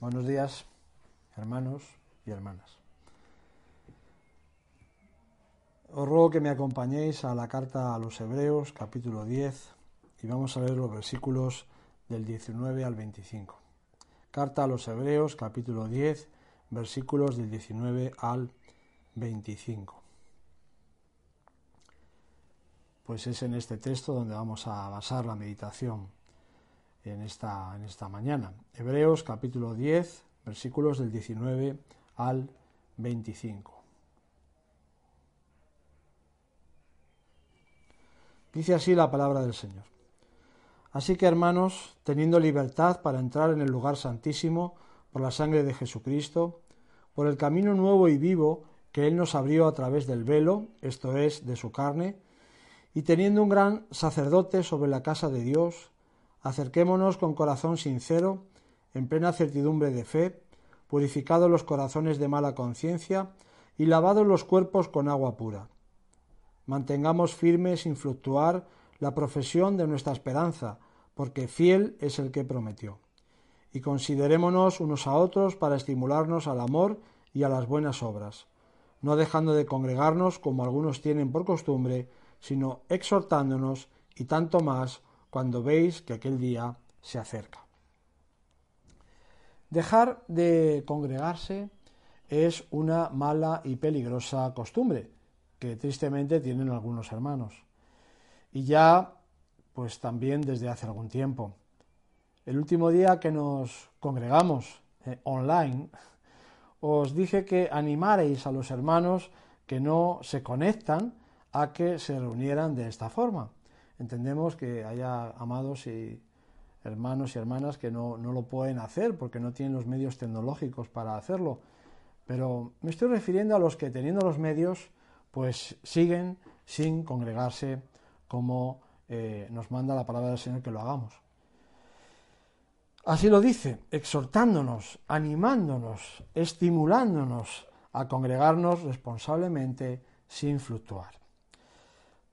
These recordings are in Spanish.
Buenos días, hermanos y hermanas. Os ruego que me acompañéis a la carta a los Hebreos, capítulo 10, y vamos a ver los versículos del 19 al 25. Carta a los Hebreos, capítulo 10, versículos del 19 al 25. Pues es en este texto donde vamos a basar la meditación en esta, en esta mañana. Hebreos capítulo 10, versículos del 19 al 25. Dice así la palabra del Señor. Así que hermanos, teniendo libertad para entrar en el lugar santísimo por la sangre de Jesucristo, por el camino nuevo y vivo que Él nos abrió a través del velo, esto es, de su carne, y teniendo un gran sacerdote sobre la casa de Dios, acerquémonos con corazón sincero, en plena certidumbre de fe, purificados los corazones de mala conciencia y lavados los cuerpos con agua pura. Mantengamos firme sin fluctuar la profesión de nuestra esperanza, porque fiel es el que prometió. Y considerémonos unos a otros para estimularnos al amor y a las buenas obras, no dejando de congregarnos como algunos tienen por costumbre, sino exhortándonos y tanto más cuando veis que aquel día se acerca. Dejar de congregarse es una mala y peligrosa costumbre que tristemente tienen algunos hermanos. Y ya, pues también desde hace algún tiempo. El último día que nos congregamos eh, online, os dije que animaréis a los hermanos que no se conectan a que se reunieran de esta forma. Entendemos que haya amados y hermanos y hermanas que no, no lo pueden hacer porque no tienen los medios tecnológicos para hacerlo. Pero me estoy refiriendo a los que teniendo los medios, pues siguen sin congregarse como eh, nos manda la palabra del Señor que lo hagamos. Así lo dice, exhortándonos, animándonos, estimulándonos a congregarnos responsablemente sin fluctuar.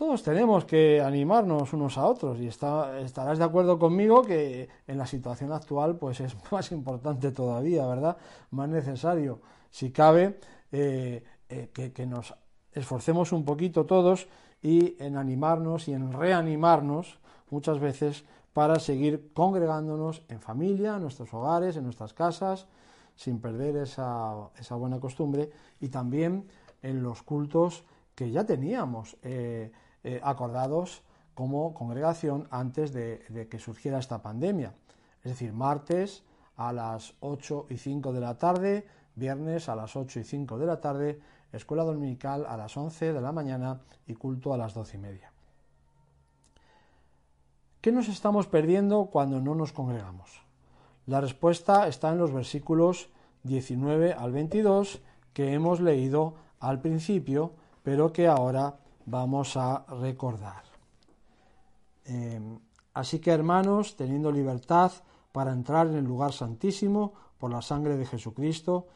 Todos tenemos que animarnos unos a otros y estarás de acuerdo conmigo que en la situación actual pues es más importante todavía, ¿verdad? Más necesario, si cabe, eh, eh, que, nos esforcemos un poquito todos y en animarnos y en reanimarnos muchas veces para seguir congregándonos en familia, en nuestros hogares, en nuestras casas, sin perder esa, esa buena costumbre y también en los cultos que ya teníamos. Eh, eh, acordados como congregación antes de, que surgiera esta pandemia. Es decir, martes a las 8 y 5 de la tarde, viernes a las 8 y 5 de la tarde, escuela dominical a las 11 de la mañana y culto a las 12 y media. ¿Qué nos estamos perdiendo cuando no nos congregamos? La respuesta está en los versículos 19 al 22 que hemos leído al principio, pero que ahora vamos a recordar. Em, así que hermanos, teniendo libertad para entrar en el lugar santísimo por la sangre de Jesucristo,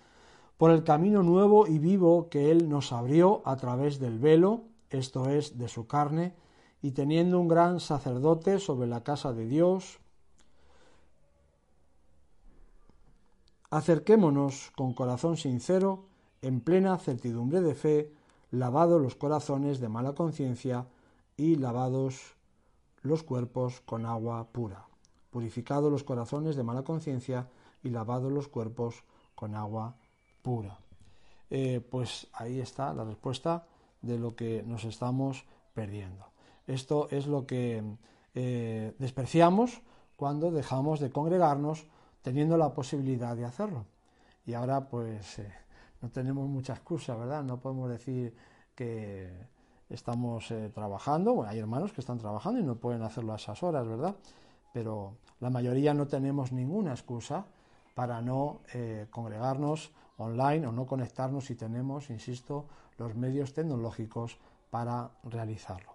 por el camino nuevo y vivo que Él nos abrió a través del velo, esto es, de su carne, y teniendo un gran sacerdote sobre la casa de Dios, acerquémonos con corazón sincero, en plena certidumbre de fe, lavado los corazones de mala conciencia y lavados los cuerpos con agua pura, purificado los corazones de mala conciencia y lavados los cuerpos con agua pura. Eh, pues ahí está la respuesta de lo que nos estamos perdiendo. Esto es lo que eh, despreciamos cuando dejamos de congregarnos teniendo la posibilidad de hacerlo. Y ahora pues eh, no tenemos mucha excusa, ¿verdad? No podemos decir que estamos eh, trabajando, bueno, hay hermanos que están trabajando y no pueden hacerlo a esas horas, ¿verdad? Pero la mayoría no tenemos ninguna excusa para no eh, congregarnos online o no conectarnos si tenemos, insisto, los medios tecnológicos para realizarlo.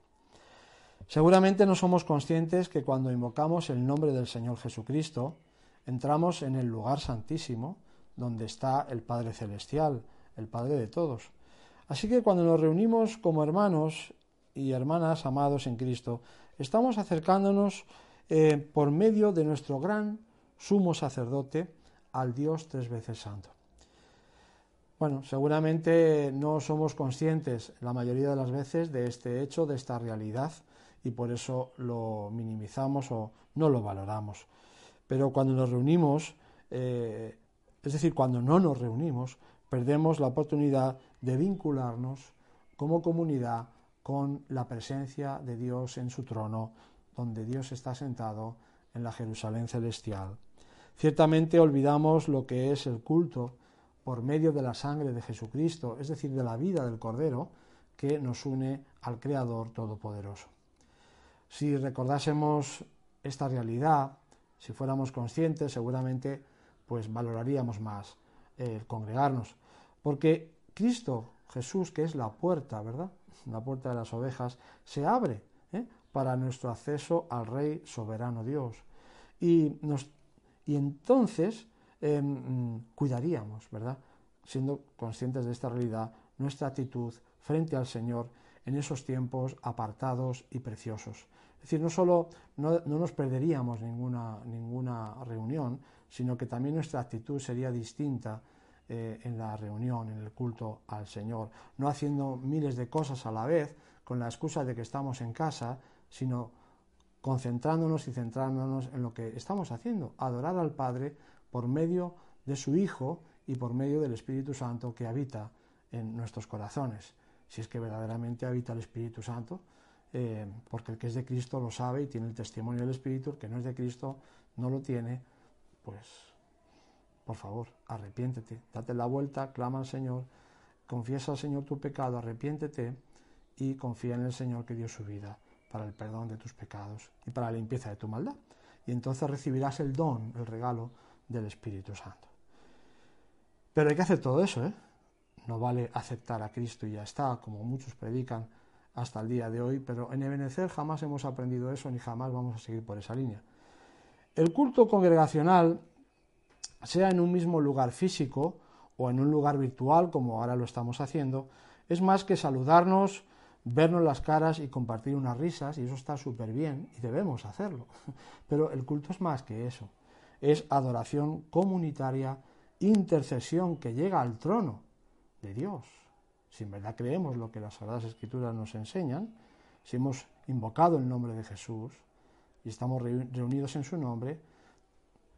Seguramente no somos conscientes que cuando invocamos el nombre del Señor Jesucristo, entramos en el lugar santísimo, donde está el Padre Celestial, el Padre de todos. Así que cuando nos reunimos como hermanos y hermanas amados en Cristo, estamos acercándonos eh, por medio de nuestro gran sumo sacerdote al Dios tres veces santo. Bueno, seguramente no somos conscientes la mayoría de las veces de este hecho, de esta realidad, y por eso lo minimizamos o no lo valoramos. Pero cuando nos reunimos, eh, es decir, cuando no nos reunimos, perdemos la oportunidad de vincularnos como comunidad con la presencia de Dios en su trono, donde Dios está sentado en la Jerusalén celestial. Ciertamente olvidamos lo que es el culto por medio de la sangre de Jesucristo, es decir, de la vida del Cordero, que nos une al Creador Todopoderoso. Si recordásemos esta realidad, si fuéramos conscientes, seguramente pues valoraríamos más el congregarnos, porque Cristo Jesús, que es la puerta, ¿verdad? La puerta de las ovejas, se abre ¿eh? para nuestro acceso al Rey soberano Dios. Y, nos, y entonces em, cuidaríamos, ¿verdad? Siendo conscientes de esta realidad, nuestra actitud frente al Señor en esos tiempos apartados y preciosos. Es decir, no solo no, nos perderíamos ninguna, ninguna reunión, sino que también nuestra actitud sería distinta eh, en la reunión, en el culto al Señor, no haciendo miles de cosas a la vez con la excusa de que estamos en casa, sino concentrándonos y centrándonos en lo que estamos haciendo, adorar al Padre por medio de su Hijo y por medio del Espíritu Santo que habita en nuestros corazones. Si es que verdaderamente habita el Espíritu Santo, eh, porque el que es de Cristo lo sabe y tiene el testimonio del Espíritu, el que no es de Cristo no lo tiene, pues por favor, arrepiéntete, date la vuelta, clama al Señor, confiesa al Señor tu pecado, arrepiéntete y confía en el Señor que dio su vida para el perdón de tus pecados y para la limpieza de tu maldad. Y entonces recibirás el don, el regalo del Espíritu Santo. Pero hay que hacer todo eso, ¿eh? No vale aceptar a Cristo y ya está, como muchos predican hasta el día de hoy, pero en Ebenezer jamás hemos aprendido eso ni jamás vamos a seguir por esa línea. El culto congregacional, sea en un mismo lugar físico o en un lugar virtual, como ahora lo estamos haciendo, es más que saludarnos, vernos las caras y compartir unas risas, y eso está súper bien y debemos hacerlo. Pero el culto es más que eso. Es adoración comunitaria, intercesión que llega al trono de Dios. Si en verdad creemos lo que las Sagradas Escrituras nos enseñan, si hemos invocado el nombre de Jesús y estamos reunidos en su nombre,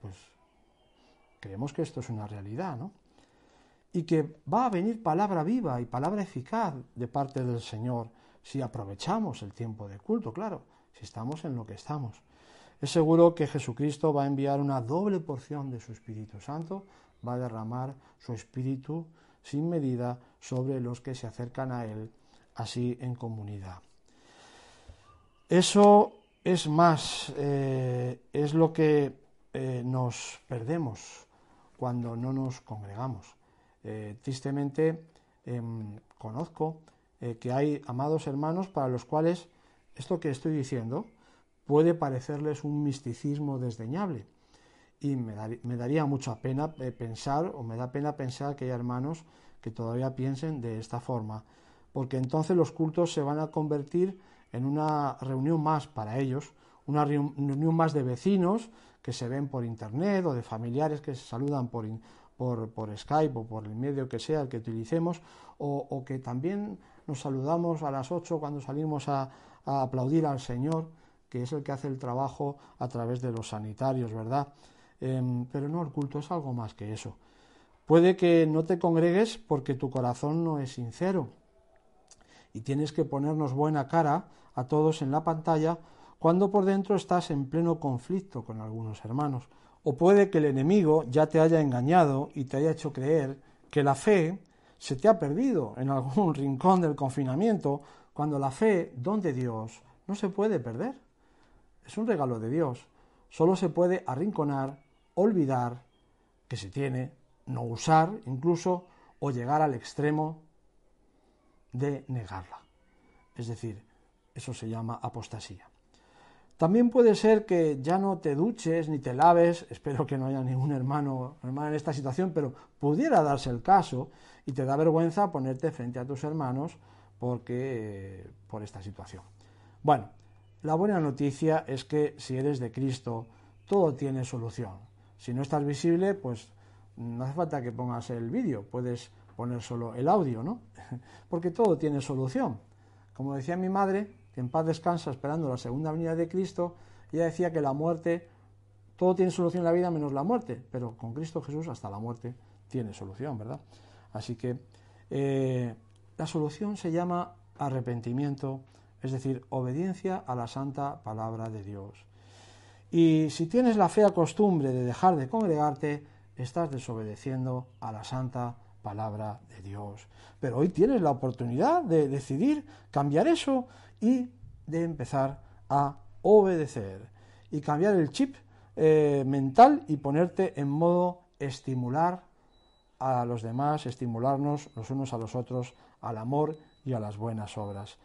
pues creemos que esto es una realidad, ¿no? Y que va a venir palabra viva y palabra eficaz de parte del Señor si aprovechamos el tiempo de culto, claro, si estamos en lo que estamos. Es seguro que Jesucristo va a enviar una doble porción de su Espíritu Santo, va a derramar su Espíritu sin medida sobre los que se acercan a Él, así en comunidad. Eso es más, eh, es lo que eh, nos perdemos cuando no nos congregamos. Eh, tristemente em, conozco que hay amados hermanos para los cuales esto que estoy diciendo puede parecerles un misticismo desdeñable. Y me, daría mucha pena pensar, o me da pena pensar que hay hermanos que todavía piensen de esta forma, porque entonces los cultos se van a convertir en una reunión más para ellos, una reunión más de vecinos que se ven por internet o de familiares que se saludan por, por, por Skype o por el medio que sea el que utilicemos, o, que también nos saludamos a las 8 cuando salimos a, aplaudir al Señor, que es el que hace el trabajo a través de los sanitarios, ¿verdad? Em, pero no, el culto es algo más que eso. Puede que no te congregues porque tu corazón no es sincero y tienes que ponernos buena cara a todos en la pantalla cuando por dentro estás en pleno conflicto con algunos hermanos. O puede que el enemigo ya te haya engañado y te haya hecho creer que la fe se te ha perdido en algún rincón del confinamiento, cuando la fe, don de Dios, no se puede perder. Es un regalo de Dios. Solo se puede arrinconar, olvidar que se tiene no usar incluso o llegar al extremo de negarla. Es decir, eso se llama apostasía. También puede ser que ya no te duches ni te laves, espero que no haya ningún hermano hermana en esta situación, pero pudiera darse el caso y te da vergüenza ponerte frente a tus hermanos porque por esta situación. Bueno, la buena noticia es que si eres de Cristo, todo tiene solución. Si no estás visible, pues no hace falta que pongas el vídeo, puedes poner solo el audio, ¿no? Porque todo tiene solución. Como decía mi madre, que en paz descansa esperando la segunda venida de Cristo, ella decía que la muerte, todo tiene solución en la vida menos la muerte, pero con Cristo Jesús hasta la muerte tiene solución, ¿verdad? Así que eh, la solución se llama arrepentimiento, es decir, obediencia a la santa palabra de Dios. Y si tienes la fea costumbre de dejar de congregarte, estás desobedeciendo a la santa palabra de Dios. Pero hoy tienes la oportunidad de decidir cambiar eso y de empezar a obedecer y cambiar el chip eh, mental y ponerte en modo estimular a los demás, estimularnos los unos a los otros al amor y a las buenas obras.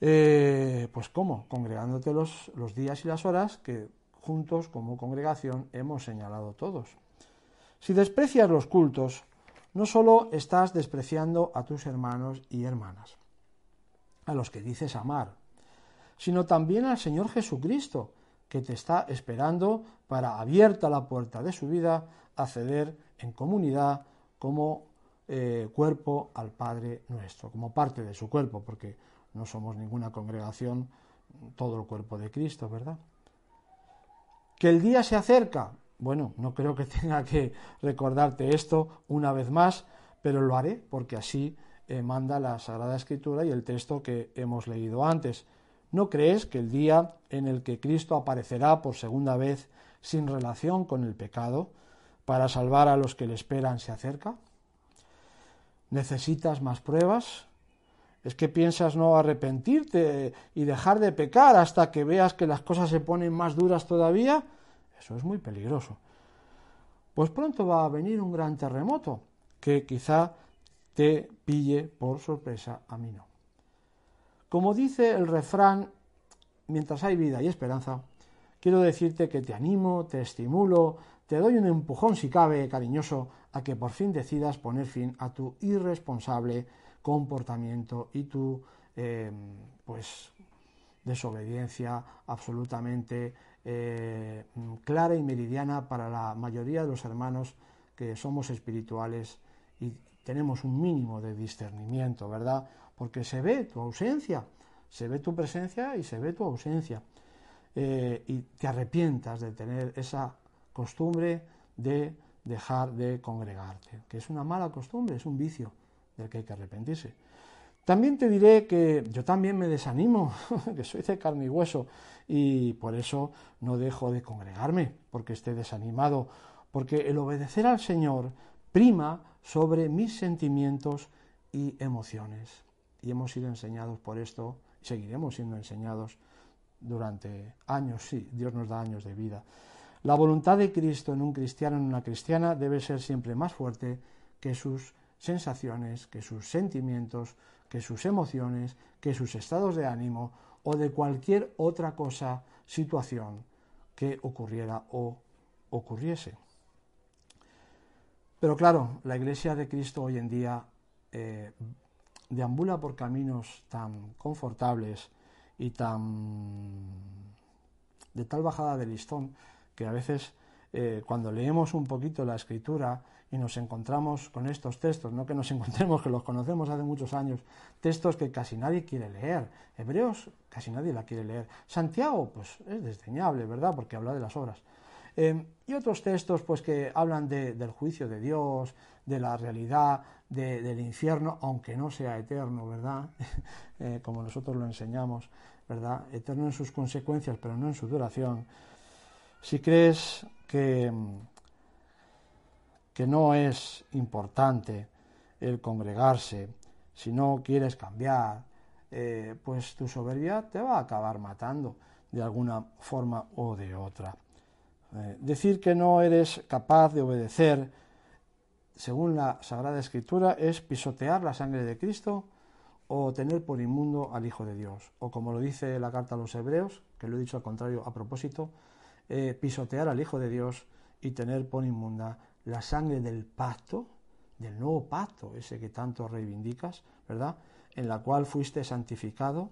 Eh, pues cómo, congregándote los, los días y las horas que juntos como congregación hemos señalado todos. Si desprecias los cultos, no solo estás despreciando a tus hermanos y hermanas, a los que dices amar, sino también al Señor Jesucristo, que te está esperando para, abierta la puerta de su vida, acceder en comunidad como eh, cuerpo al Padre nuestro, como parte de su cuerpo, porque no somos ninguna congregación, todo el cuerpo de Cristo, ¿verdad? Que el día se acerca, bueno, no creo que tenga que recordarte esto una vez más, pero lo haré porque así eh, manda la Sagrada Escritura y el texto que hemos leído antes. ¿No crees que el día en el que Cristo aparecerá por segunda vez sin relación con el pecado para salvar a los que le esperan se acerca? ¿Necesitas más pruebas? ¿Es que piensas no arrepentirte y dejar de pecar hasta que veas que las cosas se ponen más duras todavía? Eso es muy peligroso. Pues pronto va a venir un gran terremoto que quizá te pille por sorpresa, a mí no. Como dice el refrán, mientras hay vida y esperanza, quiero decirte que te animo, te estimulo, te doy un empujón si cabe, cariñoso, a que por fin decidas poner fin a tu irresponsable comportamiento y tu eh, pues desobediencia absolutamente eh, clara y meridiana para la mayoría de los hermanos que somos espirituales y tenemos un mínimo de discernimiento, ¿verdad? Porque se ve tu ausencia, se ve tu presencia y se ve tu ausencia. Eh, y te arrepientas de tener esa costumbre de dejar de congregarte, que es una mala costumbre, es un vicio del que hay que arrepentirse. También te diré que yo también me desanimo, que soy de carne y hueso, y por eso no dejo de congregarme, porque esté desanimado, porque el obedecer al Señor prima sobre mis sentimientos y emociones. Y hemos sido enseñados por esto, seguiremos siendo enseñados durante años, sí, Dios nos da años de vida. La voluntad de Cristo en un cristiano, en una cristiana, debe ser siempre más fuerte que sus sensaciones, que sus sentimientos, que sus emociones, que sus estados de ánimo o de cualquier otra cosa, situación que ocurriera o ocurriese. Pero claro, la Iglesia de Cristo hoy en día eh, deambula por caminos tan confortables y tan de tal bajada de listón que a veces eh, cuando leemos un poquito la escritura y nos encontramos con estos textos, no que nos encontremos, que los conocemos hace muchos años, textos que casi nadie quiere leer, Hebreos casi nadie la quiere leer, Santiago pues es desdeñable, ¿verdad? Porque habla de las obras. Eh, y otros textos pues que hablan del juicio de Dios, de la realidad del infierno, aunque no sea eterno, ¿verdad? Eh, como nosotros lo enseñamos, ¿verdad? Eterno en sus consecuencias, pero no en su duración. Si crees que, que no es importante el congregarse, si no quieres cambiar, eh, pues tu soberbia te va a acabar matando de alguna forma o de otra. Eh, decir que no eres capaz de obedecer según la Sagrada Escritura es pisotear la sangre de Cristo o tener por inmundo al Hijo de Dios. O como lo dice la carta a los Hebreos, que lo he dicho al contrario a propósito, eh, pisotear al Hijo de Dios y tener por inmunda la sangre del pacto, del nuevo pacto, ese que tanto reivindicas, ¿verdad? En la cual fuiste santificado,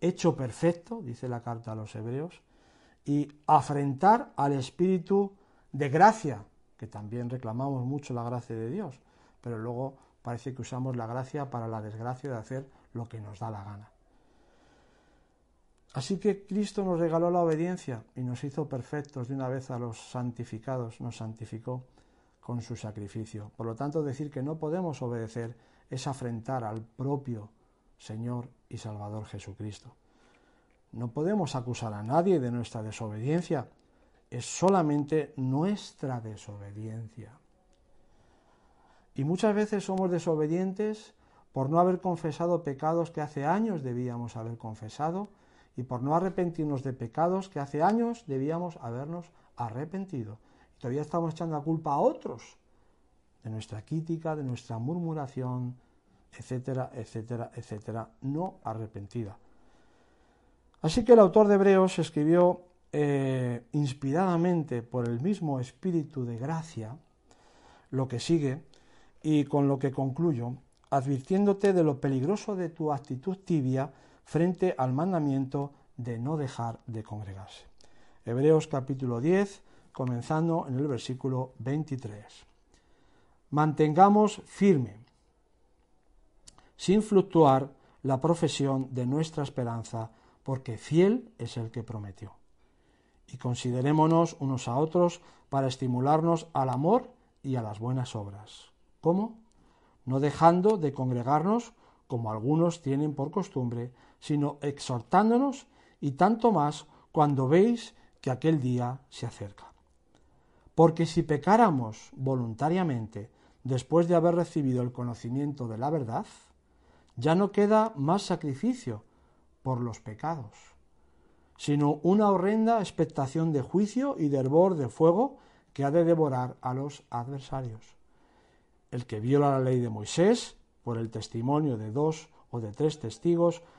hecho perfecto, dice la carta a los hebreos, y afrentar al Espíritu de gracia que también reclamamos mucho la gracia de Dios, pero luego parece que usamos la gracia para la desgracia de hacer lo que nos da la gana. Así que Cristo nos regaló la obediencia y nos hizo perfectos de una vez a los santificados, nos santificó con su sacrificio. Por lo tanto, decir que no podemos obedecer es afrentar al propio Señor y Salvador Jesucristo. No podemos acusar a nadie de nuestra desobediencia, es solamente nuestra desobediencia. Y muchas veces somos desobedientes por no haber confesado pecados que hace años debíamos haber confesado y por no arrepentirnos de pecados que hace años debíamos habernos arrepentido. Y todavía estamos echando la culpa a otros de nuestra crítica, de nuestra murmuración, etcétera, etcétera, etcétera, no arrepentida. Así que el autor de Hebreos escribió eh, inspiradamente por el mismo espíritu de gracia lo que sigue y con lo que concluyo, advirtiéndote de lo peligroso de tu actitud tibia frente al mandamiento de no dejar de congregarse. Hebreos capítulo 10, comenzando en el versículo 23. Mantengamos firme, sin fluctuar, la profesión de nuestra esperanza, porque fiel es el que prometió. Y considerémonos unos a otros para estimularnos al amor y a las buenas obras. ¿Cómo? No dejando de congregarnos como algunos tienen por costumbre, sino exhortándonos y tanto más cuando veis que aquel día se acerca. Porque si pecáramos voluntariamente después de haber recibido el conocimiento de la verdad, ya no queda más sacrificio por los pecados, sino una horrenda expectación de juicio y de hervor de fuego que ha de devorar a los adversarios. El que viola la ley de Moisés, por el testimonio de dos o de tres testigos,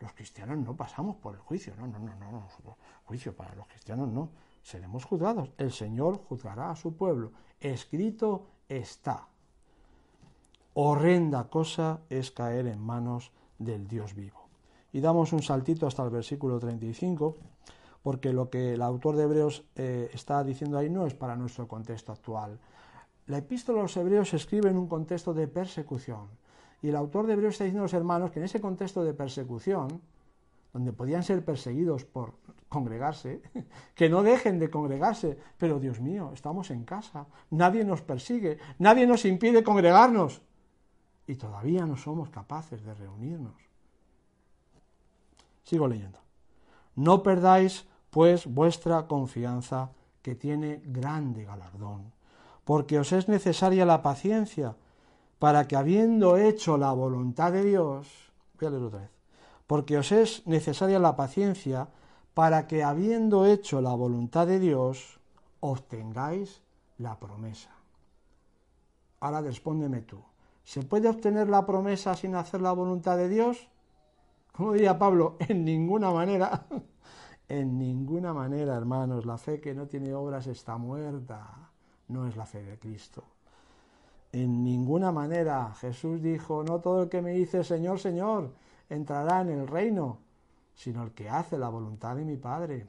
los cristianos no pasamos por el juicio. No, no, no, no, no. Juicio para los cristianos no. Seremos juzgados. El Señor juzgará a su pueblo. Escrito está. Horrenda cosa es caer en manos del Dios vivo. Y damos un saltito hasta el versículo 35, porque lo que el autor de Hebreos eh, está diciendo ahí no es para nuestro contexto actual. La epístola a los Hebreos se escribe en un contexto de persecución. Y el autor de Hebreos está diciendo a los hermanos que en ese contexto de persecución, donde podían ser perseguidos por congregarse, que no dejen de congregarse. Pero Dios mío, estamos en casa, nadie nos persigue, nadie nos impide congregarnos y todavía no somos capaces de reunirnos. Sigo leyendo. No perdáis, pues, vuestra confianza, que tiene grande galardón, porque os es necesaria la paciencia, para que habiendo hecho la voluntad de Dios, voy a leer otra vez, porque os es necesaria la paciencia, para que habiendo hecho la voluntad de Dios, obtengáis la promesa. Ahora respóndeme tú. ¿Se puede obtener la promesa sin hacer la voluntad de Dios? Como diría Pablo, en ninguna manera. en ninguna manera, hermanos. La fe que no tiene obras está muerta. No es la fe de Cristo. En ninguna manera. Jesús dijo, no todo el que me dice Señor, Señor, entrará en el reino, sino el que hace la voluntad de mi Padre.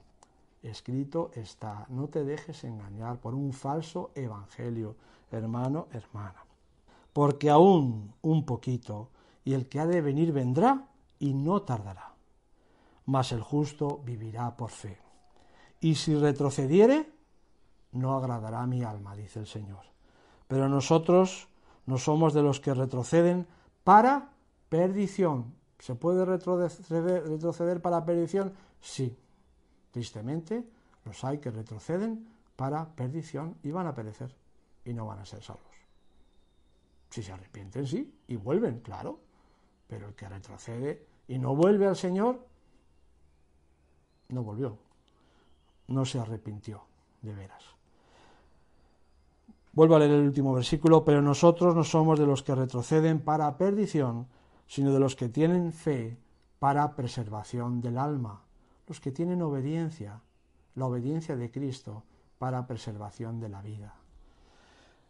Escrito está, no te dejes engañar por un falso evangelio, hermano, hermana porque aún un poquito, y el que ha de venir vendrá y no tardará. Mas el justo vivirá por fe. Y si retrocediere, no agradará a mi alma, dice el Señor. Pero nosotros no somos de los que retroceden para perdición. ¿Se puede retroceder, para perdición? Sí. Tristemente, los hay que retroceden para perdición y van a perecer y no van a ser salvos. Si se arrepienten, sí, y vuelven, claro. Pero el que retrocede y no vuelve al Señor, no volvió. No se arrepintió, de veras. Vuelvo a leer el último versículo, pero nosotros no somos de los que retroceden para perdición, sino de los que tienen fe para preservación del alma, los que tienen obediencia, la obediencia de Cristo para preservación de la vida.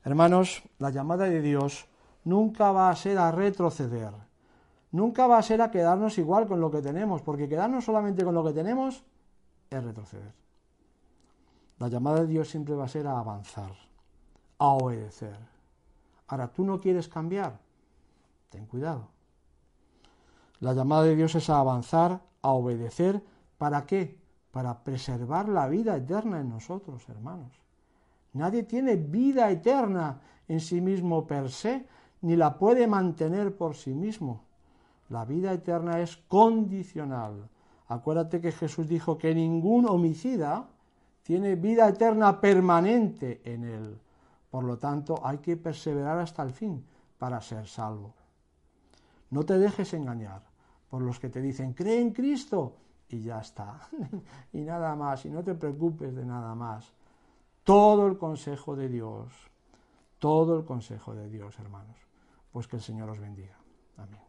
Hermanos, la llamada de Dios nunca va a ser a retroceder, nunca va a ser a quedarnos igual con lo que tenemos, porque quedarnos solamente con lo que tenemos es retroceder. La llamada de Dios siempre va a ser a avanzar a obedecer. Ahora, ¿tú no quieres cambiar? Ten cuidado. La llamada de Dios es a avanzar, a obedecer. ¿Para qué? Para preservar la vida eterna en nosotros, hermanos. Nadie tiene vida eterna en sí mismo per se, ni la puede mantener por sí mismo. La vida eterna es condicional. Acuérdate que Jesús dijo que ningún homicida tiene vida eterna permanente en él. Por lo tanto, hay que perseverar hasta el fin para ser salvo. No te dejes engañar por los que te dicen, cree en Cristo y ya está. y nada más, y no te preocupes de nada más. Todo el consejo de Dios, todo el consejo de Dios, hermanos. Pues que el Señor os bendiga. Amén.